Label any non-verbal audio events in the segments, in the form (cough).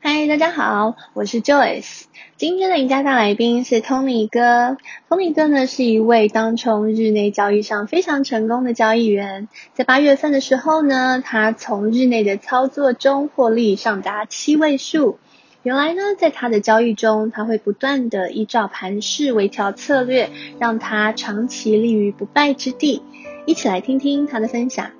嗨，大家好，我是 Joyce。今天的赢家大来宾是 Tony 哥。Tony 哥呢是一位当冲日内交易上非常成功的交易员。在八月份的时候呢，他从日内的操作中获利上达七位数。原来呢，在他的交易中，他会不断的依照盘势微调策略，让他长期立于不败之地。一起来听听他的分享。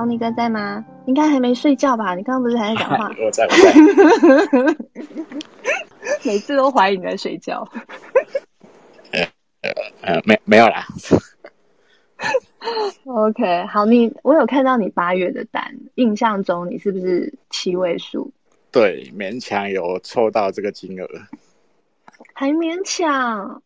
Tony 哥在吗？应该还没睡觉吧？你刚刚不是还在讲话？(laughs) 我在，我在。(laughs) 每次都怀疑你在睡觉。(laughs) 呃呃，没没有啦。OK，好，你我有看到你八月的单，印象中你是不是七位数？对，勉强有凑到这个金额。还勉强。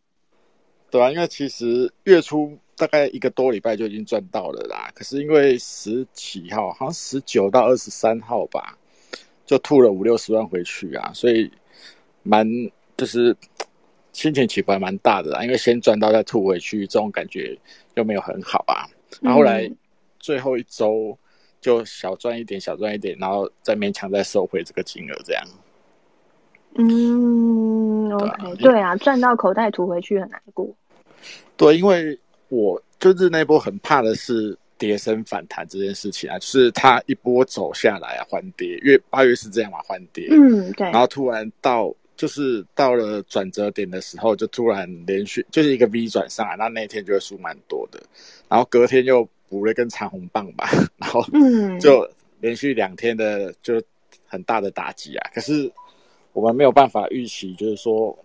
对啊，因为其实月初。大概一个多礼拜就已经赚到了啦，可是因为十几号，好像十九到二十三号吧，就吐了五六十万回去啊，所以蛮就是心情起伏还蛮大的啦。因为先赚到再吐回去，这种感觉又没有很好啊。然后后来最后一周就小赚一点，小赚一点，然后再勉强再收回这个金额，这样。嗯，OK，对啊，赚到口袋吐回去很难过。对，因为。我就是那波很怕的是跌升反弹这件事情啊，就是它一波走下来啊，缓跌，因为八月是这样嘛，缓跌，嗯，对，然后突然到就是到了转折点的时候，就突然连续就是一个 V 转上来，那那天就会输蛮多的，然后隔天又补了一根长红棒吧，然后嗯，就连续两天的就很大的打击啊，可是我们没有办法预期，就是说。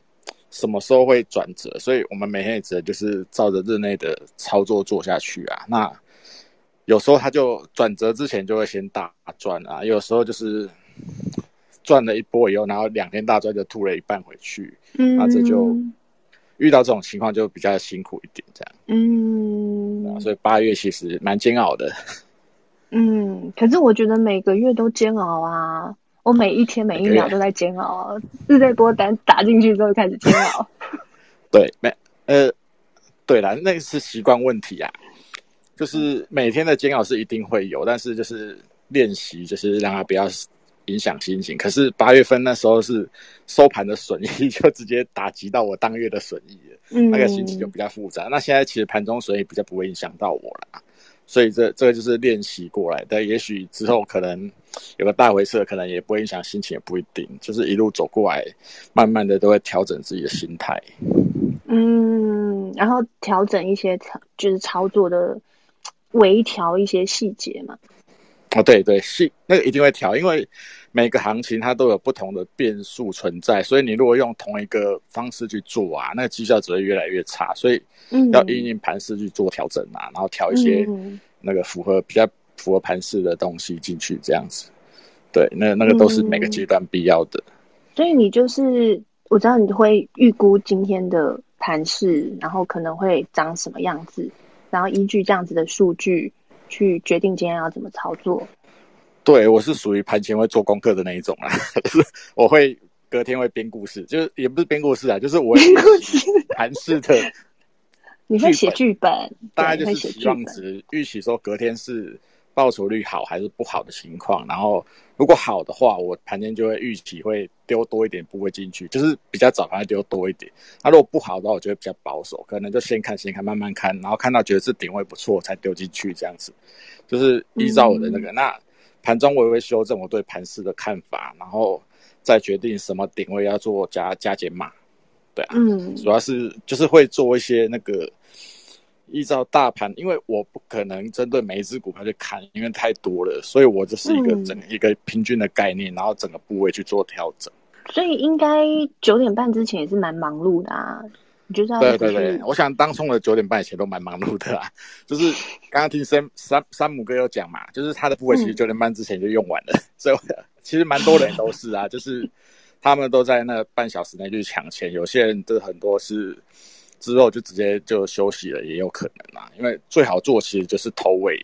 什么时候会转折？所以我们每天也只能就是照着日内的操作做下去啊。那有时候它就转折之前就会先大赚啊，有时候就是赚了一波以后，然后两天大赚就吐了一半回去，嗯，那这就遇到这种情况就比较辛苦一点，这样。嗯，所以八月其实蛮煎熬的。嗯，可是我觉得每个月都煎熬啊。我每一天每一秒都在煎熬，日内波单打进去之后开始煎熬。(laughs) 对，没呃，对了，那个是习惯问题啊。就是每天的煎熬是一定会有，但是就是练习，就是让它不要影响心情。可是八月份那时候是收盘的损益就直接打击到我当月的损益了，嗯，那个心情就比较复杂。那现在其实盘中损益比较不会影响到我了。所以这这个就是练习过来，但也许之后可能有个大回撤，可能也不会影响心情，也不一定。就是一路走过来，慢慢的都会调整自己的心态。嗯，然后调整一些操，就是操作的微调一些细节嘛。哦，对对，是那个一定会调，因为。每个行情它都有不同的变数存在，所以你如果用同一个方式去做啊，那个绩效只会越来越差。所以要因应盘势去做调整啊，然后调一些那个符合比较符合盘势的东西进去，这样子。对，那那个都是每个阶段必要的。所以你就是我知道你会预估今天的盘势，然后可能会长什么样子，然后依据这样子的数据去决定今天要怎么操作。对，我是属于盘前会做功课的那一种啊，就 (laughs) 是我会隔天会编故事，就是也不是编故事啊，就是我编故事盘式的。(laughs) 你会写剧本，大概就是期望值预期说隔天是报酬率好还是不好的情况，然后如果好的话，我盘前就会预期会丢多一点部位进去，就是比较早盘丢多一点。那如果不好的话，我觉得比较保守，可能就先看先看慢慢看，然后看到觉得是点位不错才丢进去，这样子，就是依照我的那个、嗯、那。盘中我也会修正我对盘势的看法，然后再决定什么点位要做加加减码，对啊，嗯，主要是就是会做一些那个依照大盘，因为我不可能针对每一只股票去看，因为太多了，所以我就是一个整、嗯、一个平均的概念，然后整个部位去做调整。所以应该九点半之前也是蛮忙碌的啊。对对对，我想当冲的九点半以前都蛮忙碌的啊。就是刚刚听山山山姆哥有讲嘛，就是他的部位其实九点半之前就用完了，嗯、(laughs) 所以其实蛮多人都是啊，就是他们都在那半小时内去抢钱，有些人的很多是之后就直接就休息了，也有可能啦。因为最好做其实就是头尾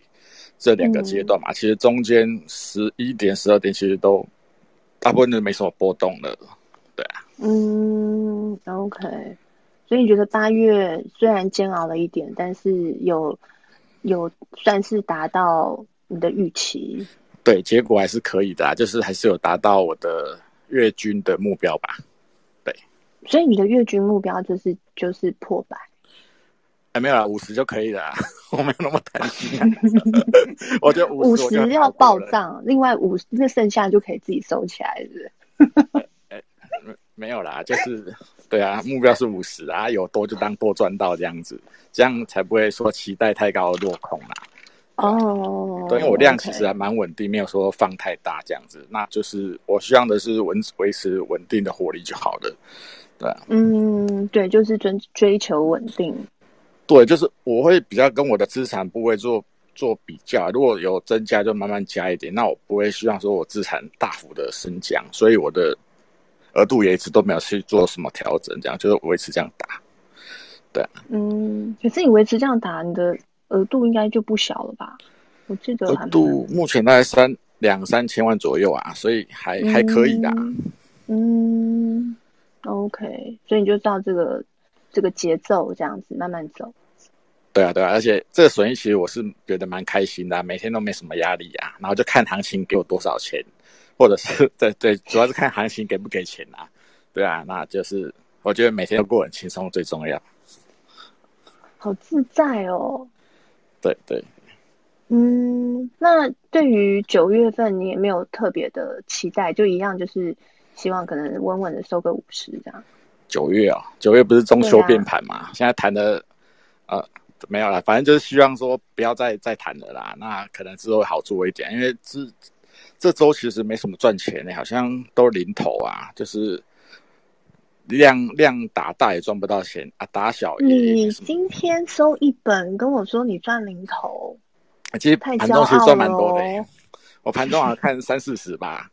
这两个阶段嘛，嗯、其实中间十一点、十二点其实都大部分都没什么波动的，对啊。嗯，OK。所以你觉得八月虽然煎熬了一点，但是有有算是达到你的预期？对，结果还是可以的，就是还是有达到我的月均的目标吧。对，所以你的月均目标就是就是破百？哎，没有啦，五十就可以了，我没有那么贪心啊。(laughs) 我觉得五十要报账，另外五十那剩下就可以自己收起来，是不是？(laughs) 哎，没有啦，就是对啊，目标是五十啊，有多就当多赚到这样子，这样才不会说期待太高落空啦。哦，oh, 对，因为我量其实还蛮稳定，okay. 没有说放太大这样子。那就是我希望的是稳维持稳定的获利就好了，对啊。嗯，对，就是追追求稳定。对，就是我会比较跟我的资产部位做做比较，如果有增加就慢慢加一点。那我不会希望说我资产大幅的升降，所以我的额度也一直都没有去做什么调整，这样就是维持这样打。对啊。嗯，可是你维持这样打，你的。额度应该就不小了吧？我记得额度目前大概三两三千万左右啊，所以还、嗯、还可以的。嗯，OK，所以你就照这个这个节奏这样子慢慢走。对啊，对啊，而且这个损益其实我是觉得蛮开心的，每天都没什么压力啊。然后就看行情给我多少钱，或者是 (laughs) 对对，主要是看行情给不给钱啊。对啊，那就是我觉得每天都过很轻松最重要。好自在哦。对对，嗯，那对于九月份你也没有特别的期待，就一样，就是希望可能稳稳的收个五十这样。九月啊，九月不是中秋变盘嘛？啊、现在谈的呃没有了，反正就是希望说不要再再谈了啦。那可能之后会好做一点，因为这这周其实没什么赚钱的，好像都零头啊，就是。量量打大也赚不到钱啊，打小也。你今天收一本，跟我说你赚零头，其实盘中其实赚蛮多的、欸。我盘中好像看三四十吧，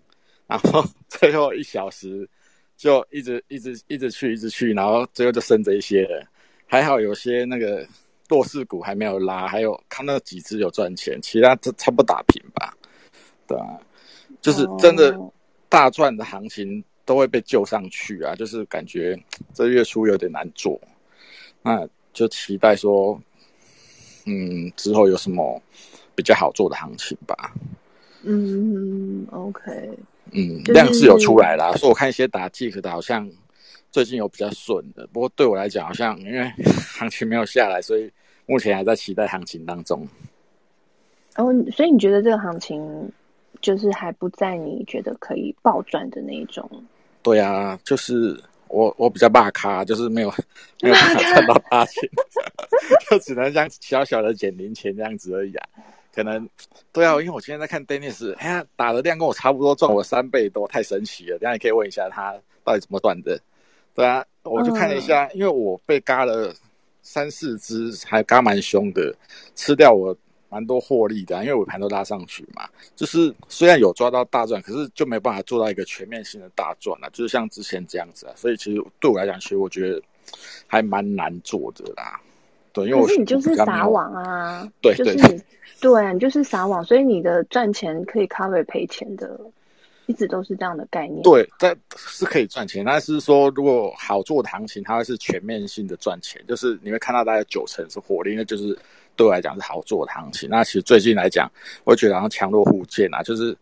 然后最后一小时就一直一直一直去一直去，然后最后就剩这一些了。还好有些那个弱势股还没有拉，还有看到几只有赚钱，其他都差不多打平吧。对啊，就是真的大赚的行情。都会被救上去啊！就是感觉这月初有点难做，那就期待说，嗯，之后有什么比较好做的行情吧。嗯，OK，嗯，量是有出来啦。所以我看一些打 Tick 的，好像最近有比较顺的。不过对我来讲，好像因为行情没有下来，所以目前还在期待行情当中。哦，所以你觉得这个行情？就是还不在你觉得可以暴赚的那一种。对啊，就是我我比较怕卡，就是没有没有办法赚到大钱，(laughs) 就只能像小小的捡零钱这样子而已啊。可能对啊，因为我今天在看 Dennis，哎呀，打的量跟我差不多，赚我三倍多，太神奇了。等下你可以问一下他到底怎么赚的。对啊，我就看了一下，嗯、因为我被嘎了三四只，还嘎蛮凶的，吃掉我。蛮多获利的，因为尾盘都拉上去嘛。就是虽然有抓到大赚，可是就没办法做到一个全面性的大赚了，就是像之前这样子啊。所以其实对我来讲，其实我觉得还蛮难做的啦。对，因为我是你就是撒网啊，对，就是对，你就是撒网，所以你的赚钱可以 cover 赔钱的，一直都是这样的概念。对，但是可以赚钱，但是说如果好做的行情，它会是全面性的赚钱，就是你会看到大概九成是获利，那就是。对我来讲是好做的行情。那其实最近来讲，我觉得好像强弱互见啊，就是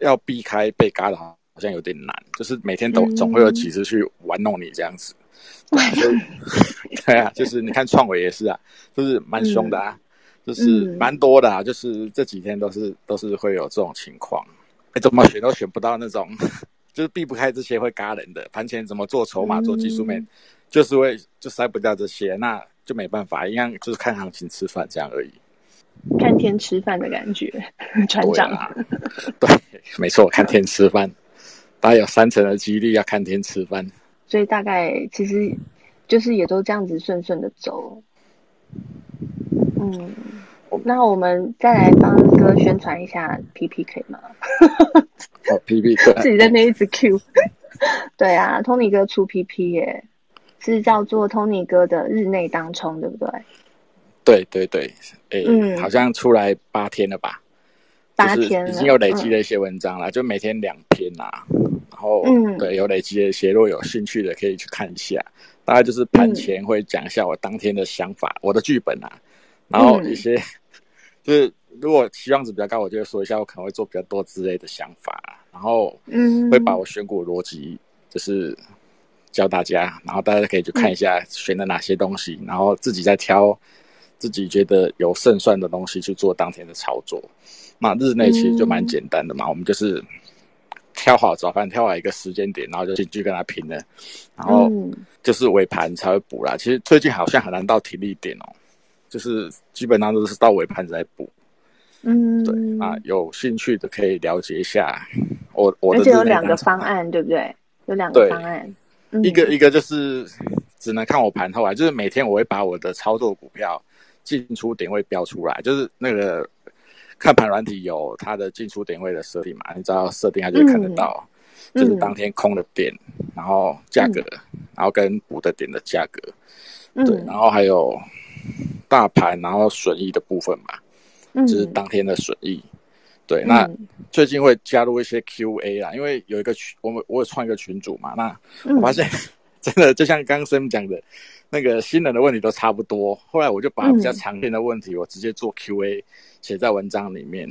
要避开被嘎的，好像有点难。就是每天都总会有几次去玩弄你这样子。对，(laughs) 对啊，就是你看创伟也是啊，就是蛮凶的啊，嗯、就是蛮多的啊，就是这几天都是都是会有这种情况。哎，怎么选都选不到那种，(laughs) 就是避不开这些会嘎人的。盘前怎么做筹码、做技术面，嗯、就是会就筛不掉这些。那。就没办法，一样就是看行情吃饭这样而已，看天吃饭的感觉，船长。对，没错，看天吃饭，大概有三成的几率要看天吃饭。所以大概其实就是也都这样子顺顺的走。嗯，那我们再来帮哥宣传一下 PP 可以吗？(laughs) 哦，PP 对，自己在那一直 Q。(laughs) 对啊，Tony 哥出 PP 耶。是叫做 Tony 哥的日内当冲，对不对？对对对，诶，嗯，好像出来八天了吧？八天已经有累积的一些文章了，嗯、就每天两篇啊。然后，嗯，对，有累积的一些，如果有兴趣的可以去看一下。大概就是盘前会讲一下我当天的想法，嗯、我的剧本啊，然后一些、嗯、就是如果期望值比较高，我就会说一下我可能会做比较多之类的想法，然后嗯，会把我选股逻辑就是教大家，然后大家可以去看一下选的哪些东西，嗯、然后自己再挑自己觉得有胜算的东西去做当天的操作。那日内其实就蛮简单的嘛，嗯、我们就是。挑好早盘，挑好一个时间点，然后就进去跟他拼了，然后就是尾盘才会补啦。嗯、其实最近好像很难到停利点哦，就是基本上都是到尾盘才补。嗯，对啊，有兴趣的可以了解一下我我的。而且有两个方案，对不对？有两个方案，对一个一个就是只能看我盘后啊，就是每天我会把我的操作股票进出点位标出来，就是那个。看盘软体有它的进出点位的设定嘛？你只要设定，它就会看得到，嗯、就是当天空的点，嗯、然后价格，嗯、然后跟补的点的价格，嗯、对，然后还有大盘，然后损益的部分嘛，嗯、就是当天的损益。对，那最近会加入一些 QA 啦，因为有一个群，我们我有创一个群组嘛，那我发现、嗯、(laughs) 真的就像刚刚 Sam 讲的，那个新人的问题都差不多。后来我就把比较常见的问题，我直接做 QA。写在文章里面，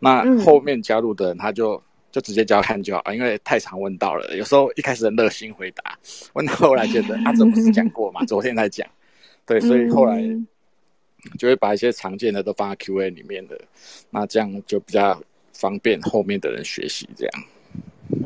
那后面加入的人他就、嗯、就直接交看就好啊，因为太常问到了，有时候一开始很热心回答，问到后来觉得啊，这不是讲过嘛，(laughs) 昨天才讲，对，所以后来就会把一些常见的都放在 Q&A 里面的，那这样就比较方便后面的人学习这样。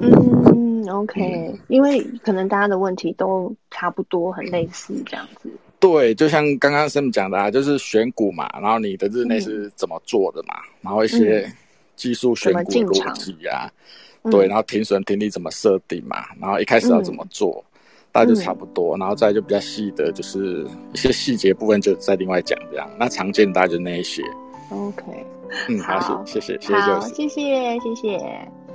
嗯，OK，嗯，因为可能大家的问题都差不多，很类似这样子。对，就像刚刚 Sam 讲的啊，就是选股嘛，然后你的日内是怎么做的嘛，嗯、然后一些技术选股逻辑啊，对，然后停损停利怎么设定嘛，然后一开始要怎么做，嗯、大家就差不多，然后再就比较细的，就是一些细节部分就再另外讲这样。那常见大家就那一些。OK，嗯，好，谢谢，谢谢，好，谢谢，谢谢。